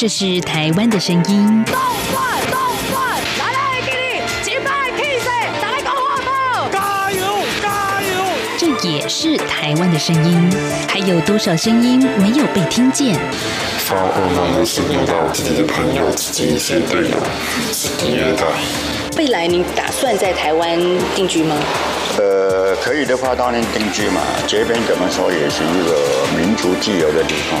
这是台湾的声音。动转动转，来来给你击败 K C，再来搞活宝，加油加油！这也是台湾的声音。还有多少声音没有被听见？发恶梦的是梦到自己的朋友、自己一些队友是第二代。未来你打算在台湾定居吗？呃，可以的话当然定居嘛。这边怎么说也是一个民族自由的地方。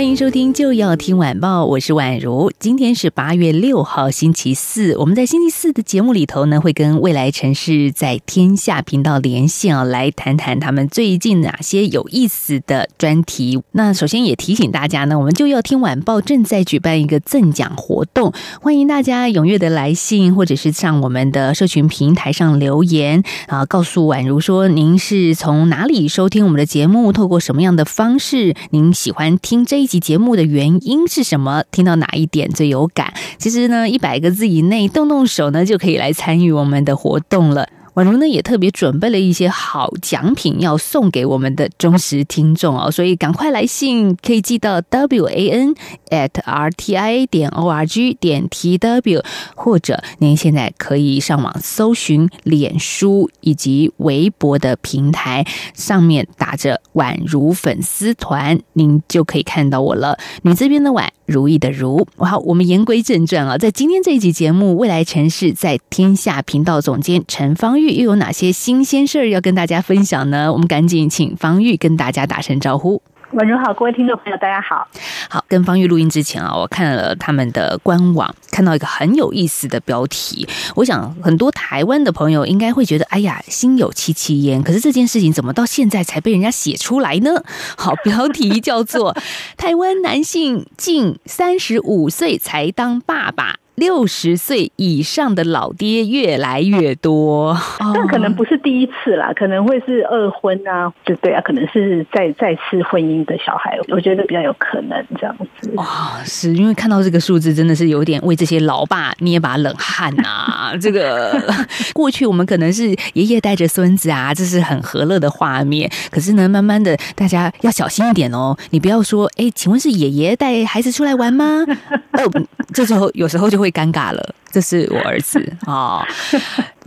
欢迎收听就要听晚报，我是宛如。今天是八月六号，星期四。我们在星期四的节目里头呢，会跟未来城市在天下频道连线啊，来谈谈他们最近哪些有意思的专题。那首先也提醒大家呢，我们就要听晚报正在举办一个赠奖活动，欢迎大家踊跃的来信，或者是上我们的社群平台上留言啊，告诉宛如说您是从哪里收听我们的节目，透过什么样的方式，您喜欢听这一。节目的原因是什么？听到哪一点最有感？其实呢，一百个字以内，动动手呢，就可以来参与我们的活动了。宛如呢也特别准备了一些好奖品要送给我们的忠实听众哦，所以赶快来信，可以寄到 w a n at r t i a 点 o r g 点 t w，或者您现在可以上网搜寻脸书以及微博的平台，上面打着“宛如粉丝团”，您就可以看到我了。你这边的宛，如意的如。好，我们言归正传啊，在今天这一集节目，未来城市在天下频道总监陈芳玉又有哪些新鲜事儿要跟大家分享呢？我们赶紧请方玉跟大家打声招呼。晚上好，各位听众朋友，大家好。好，跟方玉录音之前啊，我看了他们的官网，看到一个很有意思的标题。我想很多台湾的朋友应该会觉得，哎呀，心有戚戚焉。可是这件事情怎么到现在才被人家写出来呢？好，标题叫做《台湾男性近三十五岁才当爸爸》。六十岁以上的老爹越来越多，但可能不是第一次啦，可能会是二婚啊，就对啊，可能是再再次婚姻的小孩，我觉得比较有可能这样子。哇，是因为看到这个数字，真的是有点为这些老爸捏把冷汗啊！这个过去我们可能是爷爷带着孙子啊，这是很和乐的画面。可是呢，慢慢的大家要小心一点哦，你不要说，哎，请问是爷爷带孩子出来玩吗？哦，这时候有时候就会。尴尬了，这是我儿子啊。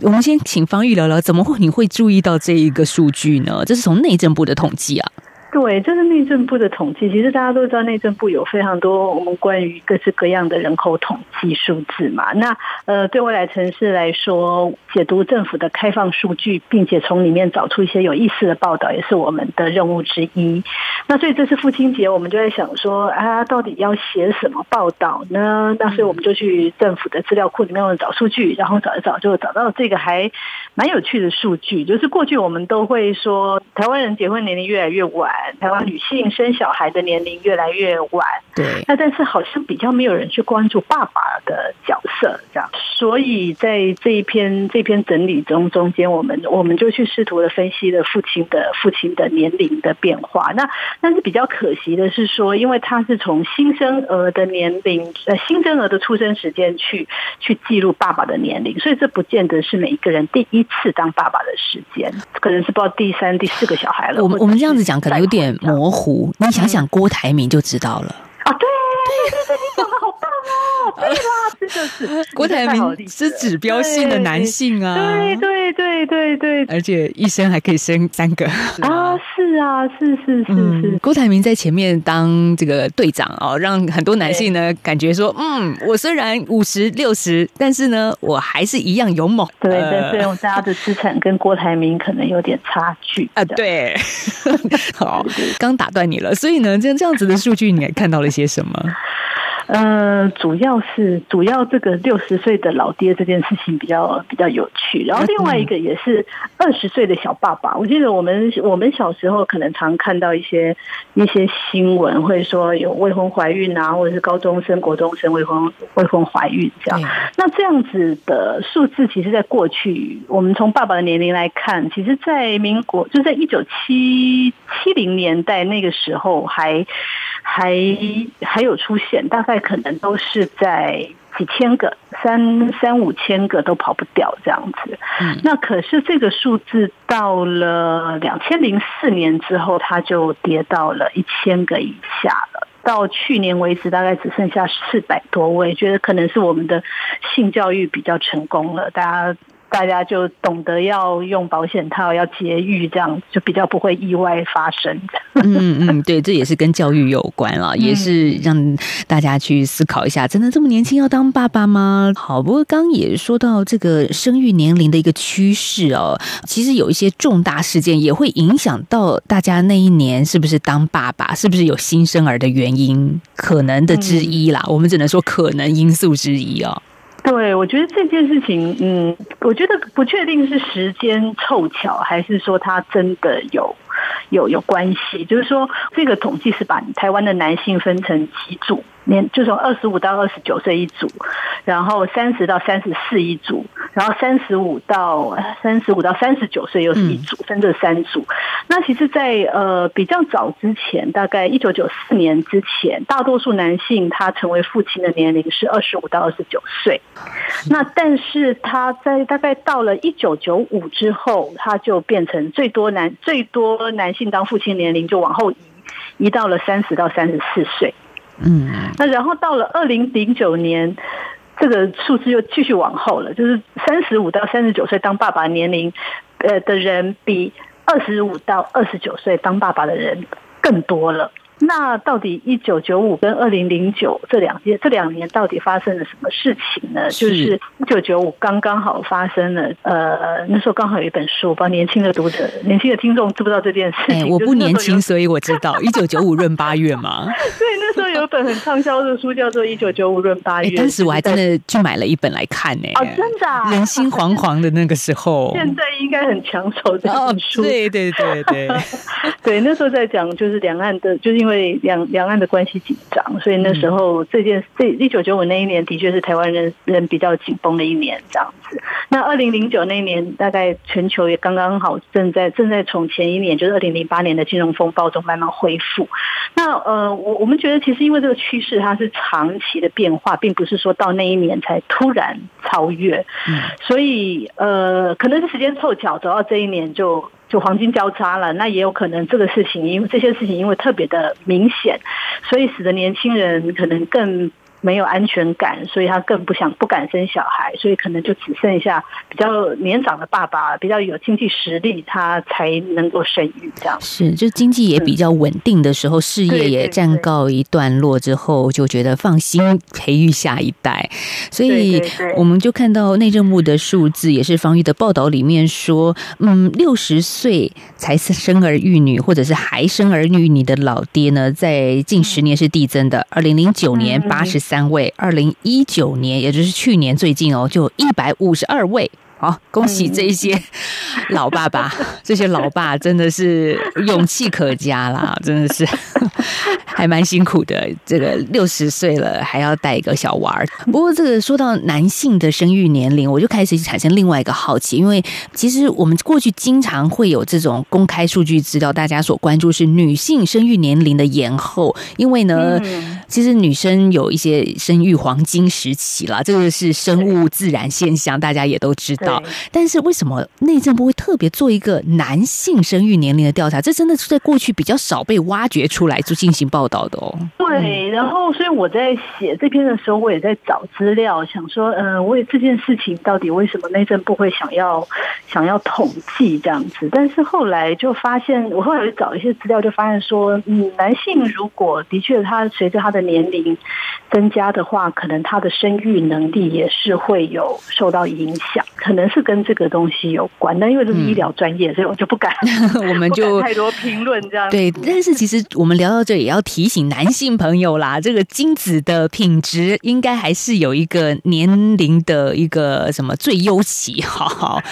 我们先请方玉聊聊，怎么会你会注意到这一个数据呢？这是从内政部的统计啊。对，这是内政部的统计。其实大家都知道，内政部有非常多我们关于各式各样的人口统计数字嘛。那呃，对未来城市来说，解读政府的开放数据，并且从里面找出一些有意思的报道，也是我们的任务之一。那所以这次父亲节，我们就在想说，啊，到底要写什么报道呢？那所以我们就去政府的资料库里面找数据，然后找一找，就找到这个还蛮有趣的数据，就是过去我们都会说，台湾人结婚年龄越来越晚。台湾女性生小孩的年龄越来越晚，对，那但是好像比较没有人去关注爸爸的角色，这样，所以在这一篇这篇整理中中间，我们我们就去试图的分析了父亲的父亲的年龄的变化。那但是比较可惜的是说，因为他是从新生儿的年龄呃新生儿的出生时间去去记录爸爸的年龄，所以这不见得是每一个人第一次当爸爸的时间，可能是不知道第三第四个小孩了。我们我们这样子讲可能有点。模糊，你想想郭台铭就知道了。啊，对！对啦，这就是 郭台铭是指标性的男性啊，对对对对对，而且一生还可以生三个 啊，是啊，是是是是。郭台铭在前面当这个队长哦，让很多男性呢感觉说，嗯，我虽然五十六十，但是呢，我还是一样勇猛。对，但是我家的资产跟郭台铭可能有点差距啊。对，好，刚打断你了，所以呢，这这样子的数据你还看到了些什么？呃，主要是主要这个六十岁的老爹这件事情比较比较有趣，然后另外一个也是二十岁的小爸爸。我记得我们我们小时候可能常看到一些一些新闻，会说有未婚怀孕啊，或者是高中生、国中生未婚未婚怀孕这样。那这样子的数字，其实在过去，我们从爸爸的年龄来看，其实，在民国就在一九七七零年代那个时候还。还还有出现，大概可能都是在几千个，三三五千个都跑不掉这样子。嗯，那可是这个数字到了两千零四年之后，它就跌到了一千个以下了。到去年为止，大概只剩下四百多位。觉得可能是我们的性教育比较成功了，大家。大家就懂得要用保险套，要节育，这样就比较不会意外发生。嗯嗯，对，这也是跟教育有关啊，也是让大家去思考一下，真的这么年轻要当爸爸吗？好，不过刚也说到这个生育年龄的一个趋势哦，其实有一些重大事件也会影响到大家那一年是不是当爸爸，是不是有新生儿的原因，可能的之一啦。我们只能说可能因素之一哦。对，我觉得这件事情，嗯，我觉得不确定是时间凑巧，还是说他真的有有有关系。就是说，这个统计是把台湾的男性分成几组。年就从二十五到二十九岁一组，然后三十到三十四一组，然后三十五到三十五到三十九岁又是一组，分这三组。那其实在，在呃比较早之前，大概一九九四年之前，大多数男性他成为父亲的年龄是二十五到二十九岁。那但是他在大概到了一九九五之后，他就变成最多男最多男性当父亲年龄就往后移，移到了三十到三十四岁。嗯，那然后到了二零零九年，这个数字又继续往后了，就是三十五到三十九岁当爸爸年龄，呃的人比二十五到二十九岁当爸爸的人更多了。那到底一九九五跟二零零九这两届这两年到底发生了什么事情呢？是就是一九九五刚刚好发生了，呃，那时候刚好有一本书，帮年轻的读者、年轻的听众知不知道这件事情？欸、我不年轻，所以我知道 一九九五闰八月嘛。对，那时候有一本很畅销的书，叫做《一九九五闰八月》欸。当时我还真的去买了一本来看呢、欸。哦，真的、啊，人心惶惶的那个时候。现在应该很抢手这本书。哦、对对对对，对，那时候在讲就是两岸的，就是因为两两岸的关系紧张，所以那时候这件这一九九五那一年的确是台湾人人比较紧绷的一年，这样子。那二零零九那一年，大概全球也刚刚好正在正在从前一年，就是二零零八年的金融风暴中慢慢恢复。那呃，我我们觉得其实因为这个趋势它是长期的变化，并不是说到那一年才突然超越。嗯，所以呃，可能是时间凑巧，走到这一年就。就黄金交叉了，那也有可能这个事情，因为这些事情因为特别的明显，所以使得年轻人可能更。没有安全感，所以他更不想不敢生小孩，所以可能就只剩下比较年长的爸爸，比较有经济实力，他才能够生育这样。是，就经济也比较稳定的时候，事业也暂告一段落之后，就觉得放心培育下一代。所以我们就看到内政部的数字，也是方玉的报道里面说，嗯，六十岁才生儿育女，或者是还生儿育女的老爹呢，在近十年是递增的。二零零九年八十三。单位，二零一九年，也就是去年最近哦，就一百五十二位。好，恭喜这些老爸爸，这些老爸真的是勇气可嘉啦，真的是还蛮辛苦的。这个六十岁了还要带一个小娃儿。不过，这个说到男性的生育年龄，我就开始产生另外一个好奇，因为其实我们过去经常会有这种公开数据资料，大家所关注是女性生育年龄的延后，因为呢，其实女生有一些生育黄金时期啦，这个是生物自然现象，大家也都知道。但是为什么内政部会特别做一个男性生育年龄的调查？这真的是在过去比较少被挖掘出来就进行报道的哦。对，然后所以我在写这篇的时候，我也在找资料，想说，嗯，为这件事情到底为什么内政部会想要想要统计这样子？但是后来就发现，我后来找一些资料，就发现说，嗯，男性如果的确他随着他的年龄增加的话，可能他的生育能力也是会有受到影响。可能是跟这个东西有关，但因为这是医疗专业，嗯、所以我就不敢，我们就太多评论这样。对，但是其实我们聊到这，也要提醒男性朋友啦，这个精子的品质应该还是有一个年龄的一个什么最优期，好好，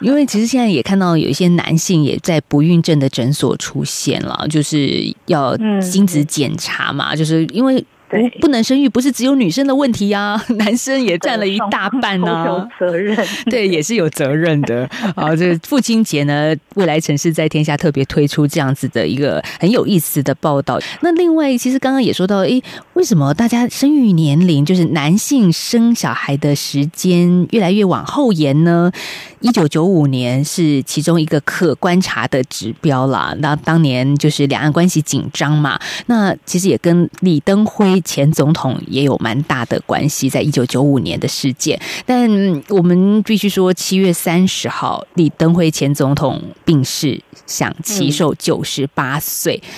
因为其实现在也看到有一些男性也在不孕症的诊所出现了，就是要精子检查嘛，嗯、就是因为。不不能生育不是只有女生的问题啊，男生也占了一大半呢、啊。有责任，对，也是有责任的。好，这父亲节呢，未来城市在天下特别推出这样子的一个很有意思的报道。那另外，其实刚刚也说到，诶，为什么大家生育年龄就是男性生小孩的时间越来越往后延呢？一九九五年是其中一个可观察的指标啦。那当年就是两岸关系紧张嘛，那其实也跟李登辉。前总统也有蛮大的关系，在一九九五年的事件。但我们必须说，七月三十号，李登辉前总统病逝，享耆寿九十八岁。嗯、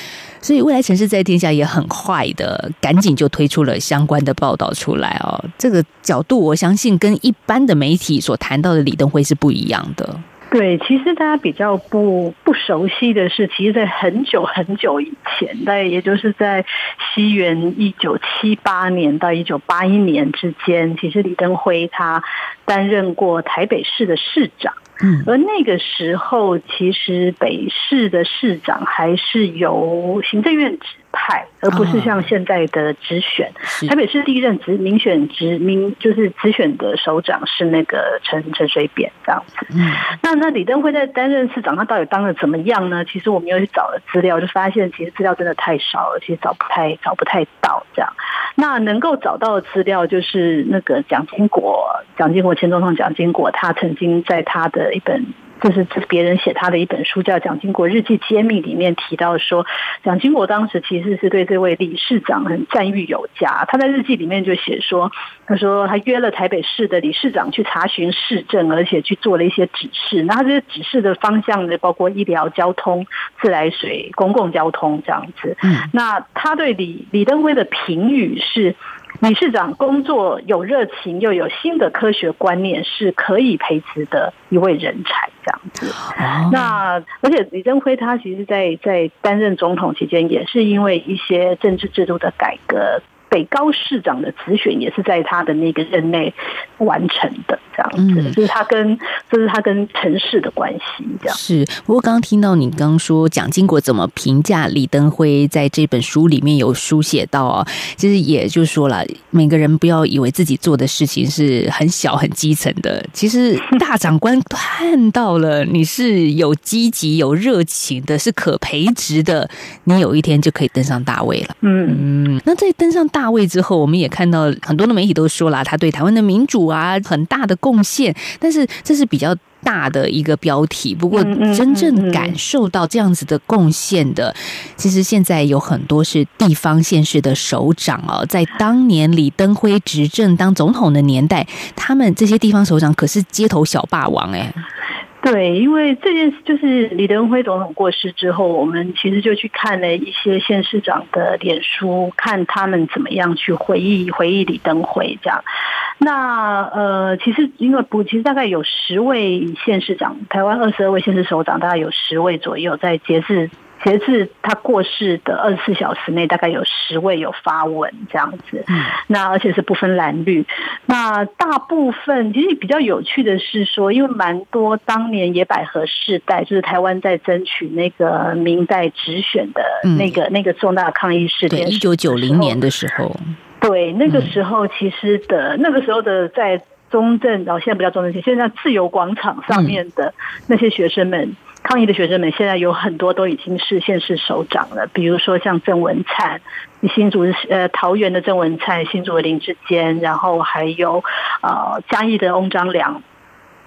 所以，未来城市在天下也很快的，赶紧就推出了相关的报道出来哦。这个角度，我相信跟一般的媒体所谈到的李登辉是不一样的。对，其实大家比较不不熟悉的是，其实，在很久很久以前，大概也就是在西元一九七八年到一九八一年之间，其实李登辉他担任过台北市的市长。嗯，而那个时候，其实北市的市长还是由行政院指派，而不是像现在的直选。哦、台北市第一任直民选直民就是直选的首长是那个陈陈水扁这样子。嗯，那那李登辉在担任市长，他到底当的怎么样呢？其实我们又去找了资料，就发现其实资料真的太少了，其实找不太找不太到这样。那能够找到的资料就是那个蒋经国，蒋经国前总统蒋经国，他曾经在他。的一本，就是这是别人写他的一本书，叫《蒋经国日记揭秘》，里面提到说，蒋经国当时其实是对这位理事长很赞誉有加。他在日记里面就写说，他说他约了台北市的理事长去查询市政，而且去做了一些指示。那他这些指示的方向呢，包括医疗、交通、自来水、公共交通这样子。嗯那他对李李登辉的评语是。李市长工作有热情，又有新的科学观念，是可以培植的一位人才，这样子。Oh. 那而且李登辉他其实在，在在担任总统期间，也是因为一些政治制度的改革。北高市长的直选也是在他的那个任内完成的，这样子，就是他跟这是他跟城市的关系，这样是。不过刚刚听到你刚说蒋经国怎么评价李登辉，在这本书里面有书写到啊，其实也就是说了，每个人不要以为自己做的事情是很小很基层的，其实大长官看到了你是有积极有热情的，是可培植的，你有一天就可以登上大位了。嗯嗯，那在登上大。大位之后，我们也看到很多的媒体都说了，他对台湾的民主啊很大的贡献。但是这是比较大的一个标题。不过真正感受到这样子的贡献的，其实现在有很多是地方县市的首长哦。在当年李登辉执政当总统的年代，他们这些地方首长可是街头小霸王哎。对，因为这件事就是李登辉总统过世之后，我们其实就去看了一些县市长的脸书，看他们怎么样去回忆回忆李登辉这样。那呃，其实因为不，其实大概有十位县市长，台湾二十二位县市首长，大概有十位左右在节制。截至他过世的二十四小时内，大概有十位有发文这样子。那而且是不分蓝绿。那大部分其实比较有趣的是说，因为蛮多当年野百合世代，就是台湾在争取那个明代直选的那个、嗯、那个重大抗议事件，一九九零年的时候。对，那个时候其实的那个时候的在中正，然后现在不叫中正线，现在自由广场上面的那些学生们。抗议的学生们现在有很多都已经是县市首长了，比如说像郑文灿，新竹呃桃园的郑文灿，新竹的林志坚，然后还有呃嘉义的翁章良。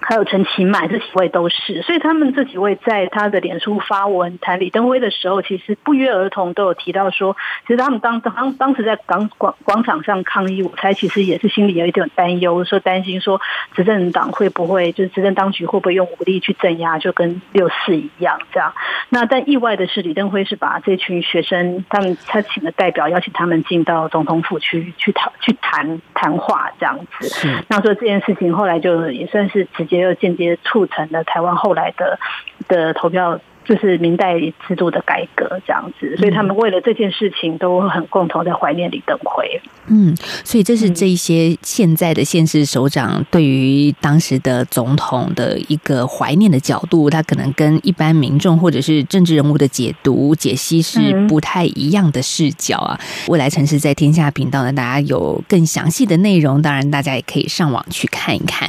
还有陈其迈，这几位都是，所以他们这几位在他的脸书发文谈李登辉的时候，其实不约而同都有提到说，其实他们当当当时在港广广场上抗议，我猜其实也是心里有一点担忧，说担心说执政党会不会就是执政当局会不会用武力去镇压，就跟六四一样这样。那但意外的是，李登辉是把这群学生，他们他请的代表邀请他们进到总统府去去讨去谈谈话这样子。那所以这件事情后来就也算是直接。接又间接促成了台湾后来的的投票。就是明代制度的改革这样子，所以他们为了这件事情都很共同在怀念李登辉。嗯，所以这是这一些现在的县市首长对于当时的总统的一个怀念的角度，他可能跟一般民众或者是政治人物的解读解析是不太一样的视角啊。未来城市在天下频道呢，大家有更详细的内容，当然大家也可以上网去看一看。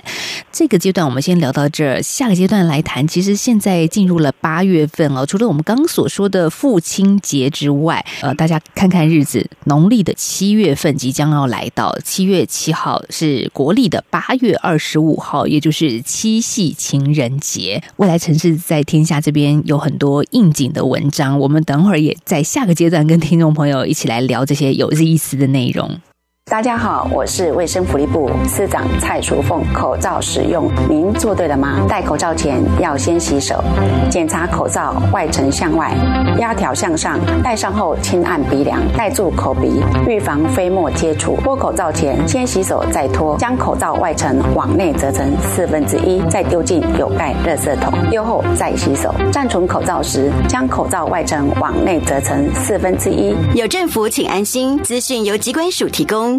这个阶段我们先聊到这儿，下个阶段来谈。其实现在进入了八月份哦，除了我们刚刚所说的父亲节之外，呃，大家看看日子，农历的七月份即将要来到，七月七号是国历的八月二十五号，也就是七夕情人节。未来城市在天下这边有很多应景的文章，我们等会儿也在下个阶段跟听众朋友一起来聊这些有意思的内容。大家好，我是卫生福利部司长蔡淑凤。口罩使用，您做对了吗？戴口罩前要先洗手，检查口罩外层向外，压条向上。戴上后轻按鼻梁，盖住口鼻，预防飞沫接触。脱口罩前先洗手再脱，将口罩外层往内折成四分之一，再丢进有盖热色桶。丢后再洗手。暂存口罩时，将口罩外层往内折成四分之一。有政府，请安心。资讯由机关署提供。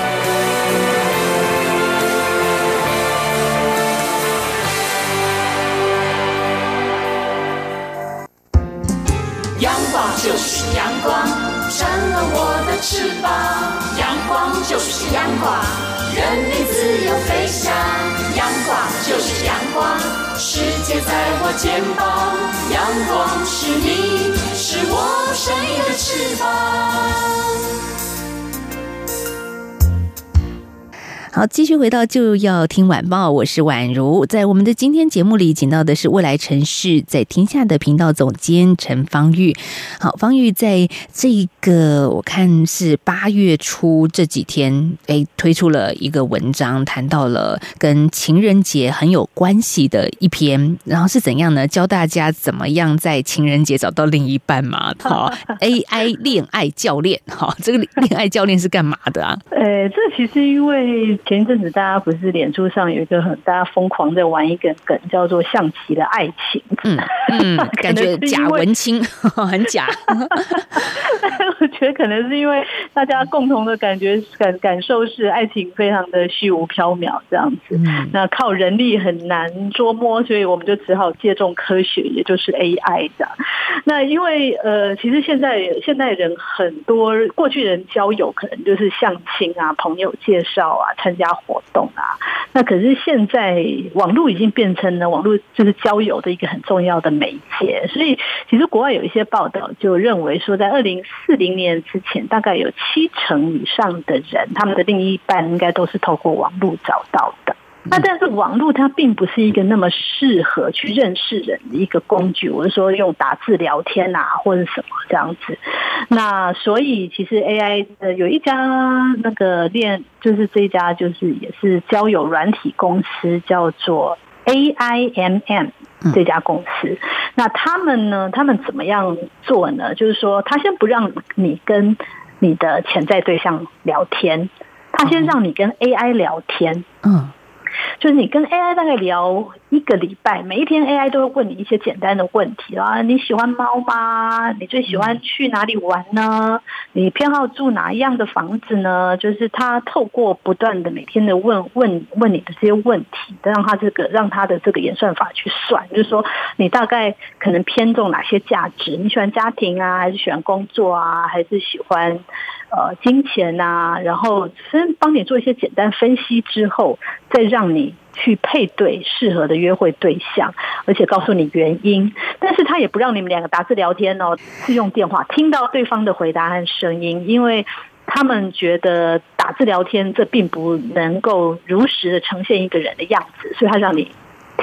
阳光，世界在我肩膀。阳光是你，是我生命的翅膀。好，继续回到就要听晚报，我是宛如。在我们的今天节目里，请到的是未来城市在天下的频道总监陈方玉。好，方玉在这个我看是八月初这几天，哎，推出了一个文章，谈到了跟情人节很有关系的一篇。然后是怎样呢？教大家怎么样在情人节找到另一半嘛？好，AI 恋爱教练，好，这个恋爱教练是干嘛的啊？呃，这其实因为。前一阵子，大家不是脸书上有一个很大家疯狂在玩一个梗，叫做“象棋的爱情”。嗯嗯，感觉假文青 很假。我觉得可能是因为大家共同的感觉感感受是爱情非常的虚无缥缈这样子，那靠人力很难捉摸，所以我们就只好借重科学，也就是 AI 这样。那因为呃，其实现在现代人很多过去人交友可能就是相亲啊、朋友介绍啊。参参加活动啊，那可是现在网络已经变成了网络就是交友的一个很重要的媒介，所以其实国外有一些报道就认为说，在二零四零年之前，大概有七成以上的人，他们的另一半应该都是透过网络找到的。那但是网络它并不是一个那么适合去认识人的一个工具，我是说用打字聊天啊，或者什么这样子。那所以其实 AI 呃有一家那个链，就是这一家就是也是交友软体公司，叫做 AIMM 这家公司。那他们呢，他们怎么样做呢？就是说，他先不让你跟你的潜在对象聊天，他先让你跟 AI 聊天。嗯。就是你跟 AI 大概聊一个礼拜，每一天 AI 都会问你一些简单的问题啊，你喜欢猫吗？你最喜欢去哪里玩呢？你偏好住哪一样的房子呢？就是他透过不断的每天的问问问你的这些问题，让他这个让他的这个演算法去算，就是说你大概可能偏重哪些价值？你喜欢家庭啊，还是喜欢工作啊，还是喜欢？呃，金钱啊，然后先帮你做一些简单分析之后，再让你去配对适合的约会对象，而且告诉你原因。但是他也不让你们两个打字聊天哦，是用电话听到对方的回答和声音，因为他们觉得打字聊天这并不能够如实的呈现一个人的样子，所以他让你。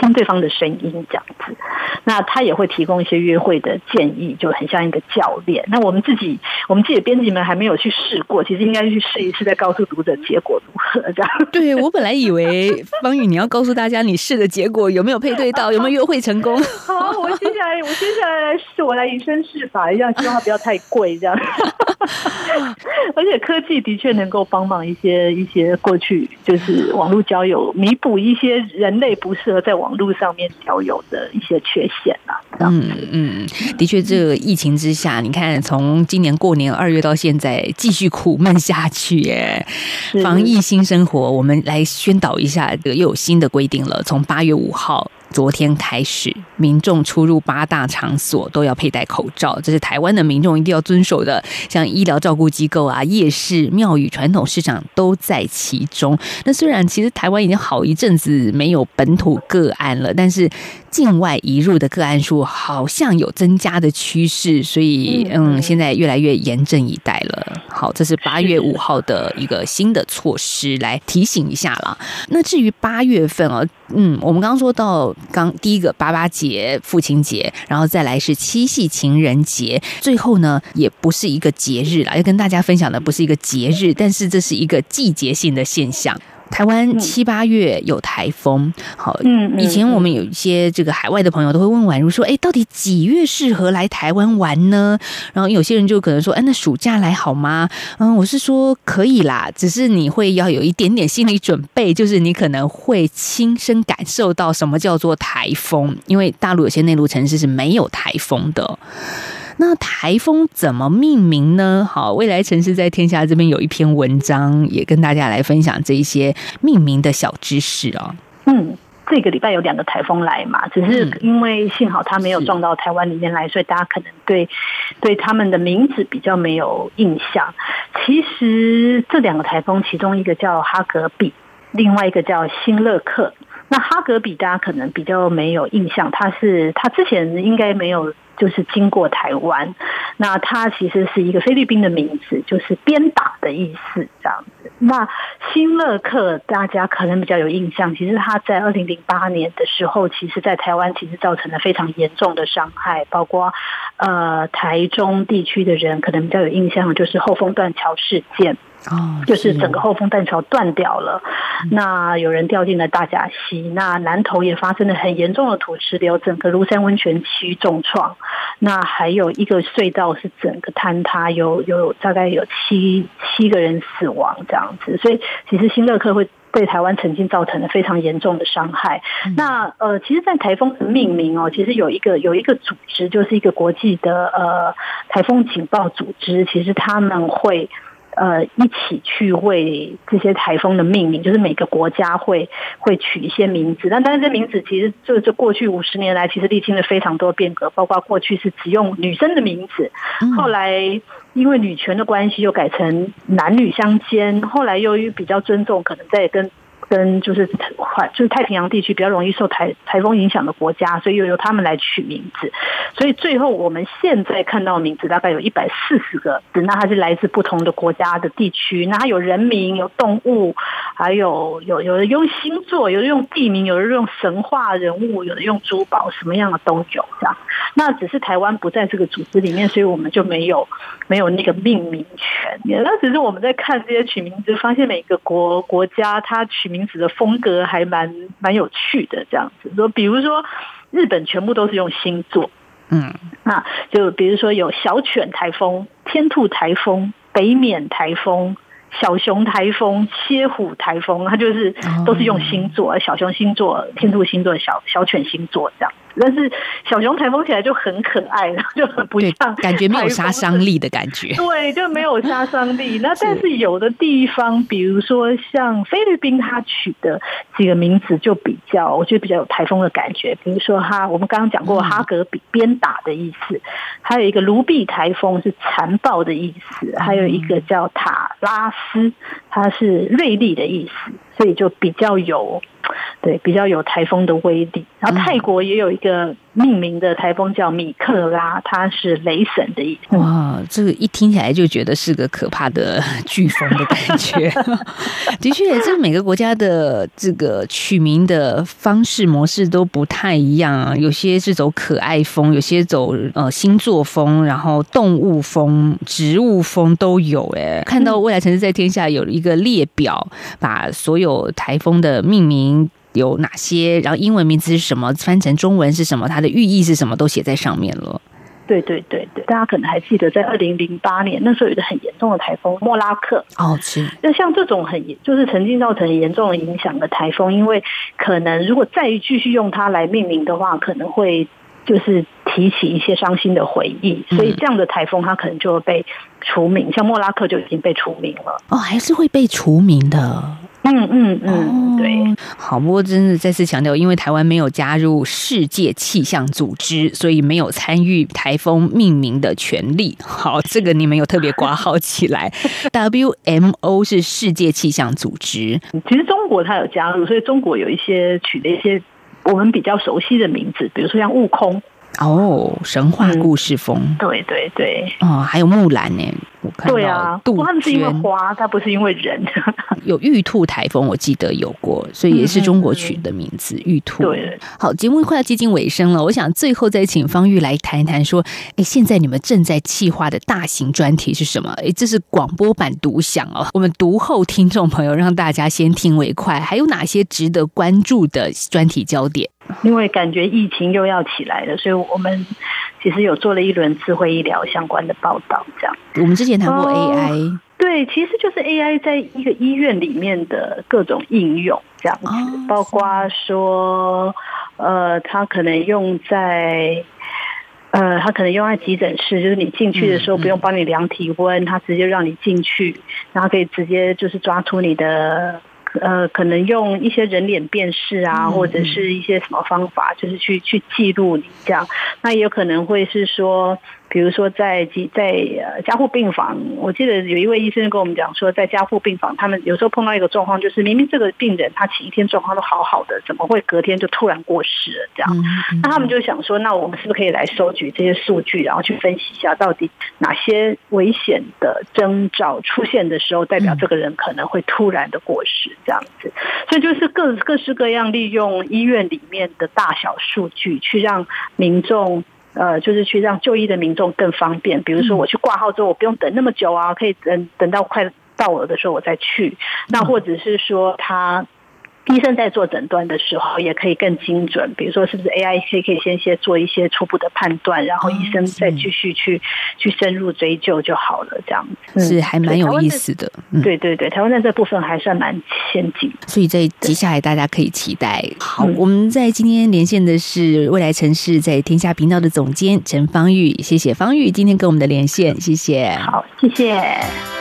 听对方的声音这样子。那他也会提供一些约会的建议，就很像一个教练。那我们自己，我们自己的编辑们还没有去试过，其实应该去试一试，再告诉读者结果如何这样。对，我本来以为方宇你要告诉大家你试的结果有没有配对到，有没有约会成功。好，我接下来我接下来来试，我来以身试法一下，希望它不要太贵这样。而且科技的确能够帮忙一些一些过去就是网络交友，弥补一些人类不适合在网络上面交友的一些缺陷啊。嗯嗯，的确，这个疫情之下，你看从今年过年二月到现在，继续苦闷下去耶。防疫新生活，我们来宣导一下，这个又有新的规定了，从八月五号。昨天开始，民众出入八大场所都要佩戴口罩，这是台湾的民众一定要遵守的。像医疗照顾机构啊、夜市、庙宇、传统市场都在其中。那虽然其实台湾已经好一阵子没有本土个案了，但是境外移入的个案数好像有增加的趋势，所以嗯，现在越来越严阵以待了。好，这是八月五号的一个新的措施，来提醒一下了。那至于八月份啊，嗯，我们刚刚说到。刚第一个八八节、父亲节，然后再来是七夕情人节，最后呢也不是一个节日啦，要跟大家分享的不是一个节日，但是这是一个季节性的现象。台湾七八月有台风，好，以前我们有一些这个海外的朋友都会问婉如说，哎，到底几月适合来台湾玩呢？然后有些人就可能说，哎，那暑假来好吗？嗯，我是说可以啦，只是你会要有一点点心理准备，就是你可能会亲身感受到什么叫做台风，因为大陆有些内陆城市是没有台风的。那台风怎么命名呢？好，未来城市在天下这边有一篇文章，也跟大家来分享这一些命名的小知识哦。嗯，这个礼拜有两个台风来嘛，只是因为幸好它没有撞到台湾里面来，所以大家可能对对他们的名字比较没有印象。其实这两个台风，其中一个叫哈格比，另外一个叫辛乐克。那哈格比大家可能比较没有印象，它是它之前应该没有。就是经过台湾，那它其实是一个菲律宾的名字，就是鞭打的意思，这样子。那新乐克大家可能比较有印象，其实它在二零零八年的时候，其实在台湾其实造成了非常严重的伤害，包括呃台中地区的人可能比较有印象，就是后丰断桥事件。哦，就是整个后丰断桥断掉了，那有人掉进了大甲溪，那南投也发生了很严重的土石流，整个庐山温泉区重创，那还有一个隧道是整个坍塌，有有大概有七七个人死亡这样子，所以其实新乐克会对台湾曾经造成了非常严重的伤害。那呃，其实，在台风的命名哦，其实有一个有一个组织，就是一个国际的呃台风警报组织，其实他们会。呃，一起去为这些台风的命名，就是每个国家会会取一些名字。但但是这名字其实就这过去五十年来，其实历经了非常多变革，包括过去是只用女生的名字，后来因为女权的关系又改成男女相间，后来由于比较尊重，可能在跟。跟就是环就是太平洋地区比较容易受台台风影响的国家，所以又由他们来取名字。所以最后我们现在看到的名字大概有一百四十个字，那它是来自不同的国家的地区。那它有人名、有动物，还有有有的用星座，有的用地名，有的用神话人物，有的用珠宝，什么样的都有这样。那只是台湾不在这个组织里面，所以我们就没有没有那个命名权。那只是我们在看这些取名字，发现每个国国家它取名。字的风格还蛮蛮有趣的，这样子说，比如说日本全部都是用星座，嗯，那就比如说有小犬台风、天兔台风、北冕台风、小熊台风、蝎虎台风，它就是都是用星座，小熊星座、天兔星座、小小犬星座这样。但是小熊台风起来就很可爱，然后就很不像，感觉没有杀伤力的感觉。对，就没有杀伤力。那但是有的地方，比如说像菲律宾，它取的几个名字就比较，我觉得比较有台风的感觉。比如说哈，我们刚刚讲过哈格比鞭打的意思，还有一个卢比台风是残暴的意思，还有一个叫塔拉斯，它是锐利的意思，所以就比较有对，比较有台风的威力。然后泰国也有一个命名的台风叫米克拉，它是雷神的意思。哇，这个一听起来就觉得是个可怕的 飓风的感觉。的确，这每个国家的这个取名的方式模式都不太一样啊，有些是走可爱风，有些走呃星座风，然后动物风、植物风都有。哎，看到未来城市在天下有一个列表，把所有台风的命名。有哪些？然后英文名字是什么？翻成中文是什么？它的寓意是什么？都写在上面了。对对对对，大家可能还记得，在二零零八年那时候有一个很严重的台风莫拉克。哦，是。那像这种很就是曾经造成严重的影响的台风，因为可能如果再继续用它来命名的话，可能会就是提起一些伤心的回忆，所以这样的台风它可能就会被除名。像莫拉克就已经被除名了。哦，还是会被除名的。嗯嗯嗯，对，好，不过真的再次强调，因为台湾没有加入世界气象组织，所以没有参与台风命名的权利。好，这个你们有特别挂号起来。WMO 是世界气象组织，其实中国它有加入，所以中国有一些取了一些我们比较熟悉的名字，比如说像悟空。哦，神话故事风，嗯、对对对，哦，还有木兰呢，我看到对啊，杜鹃是因为花，它不是因为人。有玉兔台风，我记得有过，所以也是中国取的名字，嗯、玉兔。对，好，节目快要接近尾声了，我想最后再请方玉来谈一谈，说，哎，现在你们正在企划的大型专题是什么？哎，这是广播版独享哦，我们读后听众朋友让大家先听为快，还有哪些值得关注的专题焦点？因为感觉疫情又要起来了，所以我们其实有做了一轮智慧医疗相关的报道。这样，我们之前谈过 AI，哦，对，其实就是 AI 在一个医院里面的各种应用，这样子，哦，包括说，呃，它可能用在，呃，它可能用在急诊室，就是你进去的时候不用帮你量体温，它直接让你进去，然后可以直接就是抓出你的。呃，可能用一些人脸辨识啊，或者是一些什么方法，就是去去记录你这样。那也有可能会是说。比如说在在呃加护病房，我记得有一位医生跟我们讲说，在加护病房，他们有时候碰到一个状况，就是明明这个病人他前一天状况都好好的，怎么会隔天就突然过世了？这样，那他们就想说，那我们是不是可以来收集这些数据，然后去分析一下，到底哪些危险的征兆出现的时候，代表这个人可能会突然的过世？这样子，所以就是各各式各样利用医院里面的大小数据，去让民众。呃，就是去让就医的民众更方便。比如说，我去挂号之后，我不用等那么久啊，可以等等到快到了的时候我再去。那或者是说他。医生在做诊断的时候，也可以更精准。比如说，是不是 AI 可以先先做一些初步的判断，然后医生再继续去去深入追究就好了。这样子是还蛮有意思的。对对对，台湾在这部分还算蛮先进，所以在接下来大家可以期待。好，我们在今天连线的是未来城市在天下频道的总监陈方玉，谢谢方玉今天跟我们的连线，谢谢。好，谢谢。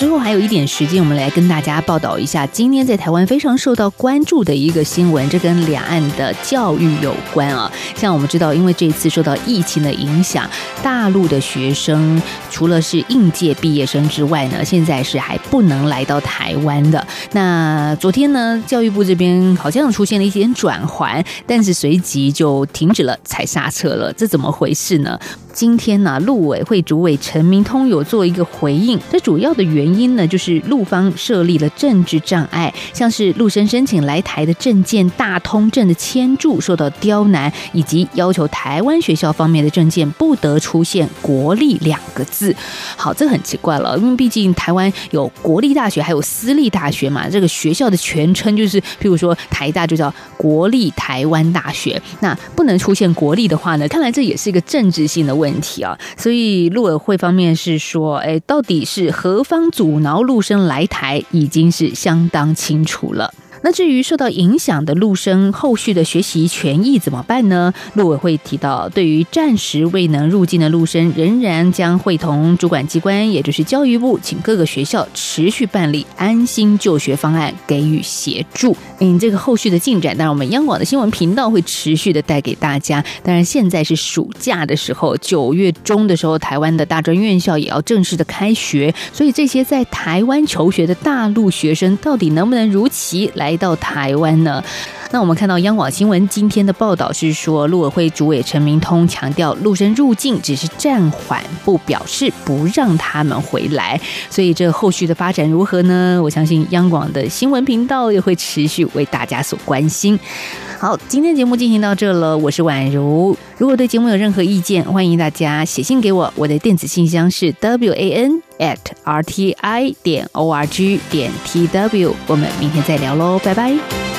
之后还有一点时间，我们来跟大家报道一下今天在台湾非常受到关注的一个新闻，这跟两岸的教育有关啊。像我们知道，因为这一次受到疫情的影响，大陆的学生除了是应届毕业生之外呢，现在是还不能来到台湾的。那昨天呢，教育部这边好像出现了一点转环，但是随即就停止了，踩刹车了，这怎么回事呢？今天呢，陆委会主委陈明通有做一个回应，这主要的原因呢，就是陆方设立了政治障碍，像是陆生申请来台的证件大通证的签注受到刁难，以及要求台湾学校方面的证件不得出现“国立”两个字。好，这很奇怪了，因为毕竟台湾有国立大学，还有私立大学嘛，这个学校的全称就是，譬如说台大就叫国立台湾大学，那不能出现“国立”的话呢，看来这也是一个政治性的问题啊，所以陆委会方面是说，哎，到底是何方阻挠陆生来台，已经是相当清楚了。那至于受到影响的陆生后续的学习权益怎么办呢？陆委会提到，对于暂时未能入境的陆生，仍然将会同主管机关，也就是教育部，请各个学校持续办理安心就学方案，给予协助。嗯，这个后续的进展，当然我们央广的新闻频道会持续的带给大家。当然，现在是暑假的时候，九月中的时候，台湾的大专院校也要正式的开学，所以这些在台湾求学的大陆学生，到底能不能如期来来到台湾呢？那我们看到央广新闻今天的报道是说，陆委会主委陈明通强调，陆生入境只是暂缓，不表示不让他们回来。所以这后续的发展如何呢？我相信央广的新闻频道也会持续为大家所关心。好，今天节目进行到这了，我是宛如。如果对节目有任何意见，欢迎大家写信给我，我的电子信箱是 w a n at r t i 点 o r g 点 t w。我们明天再聊喽，拜拜。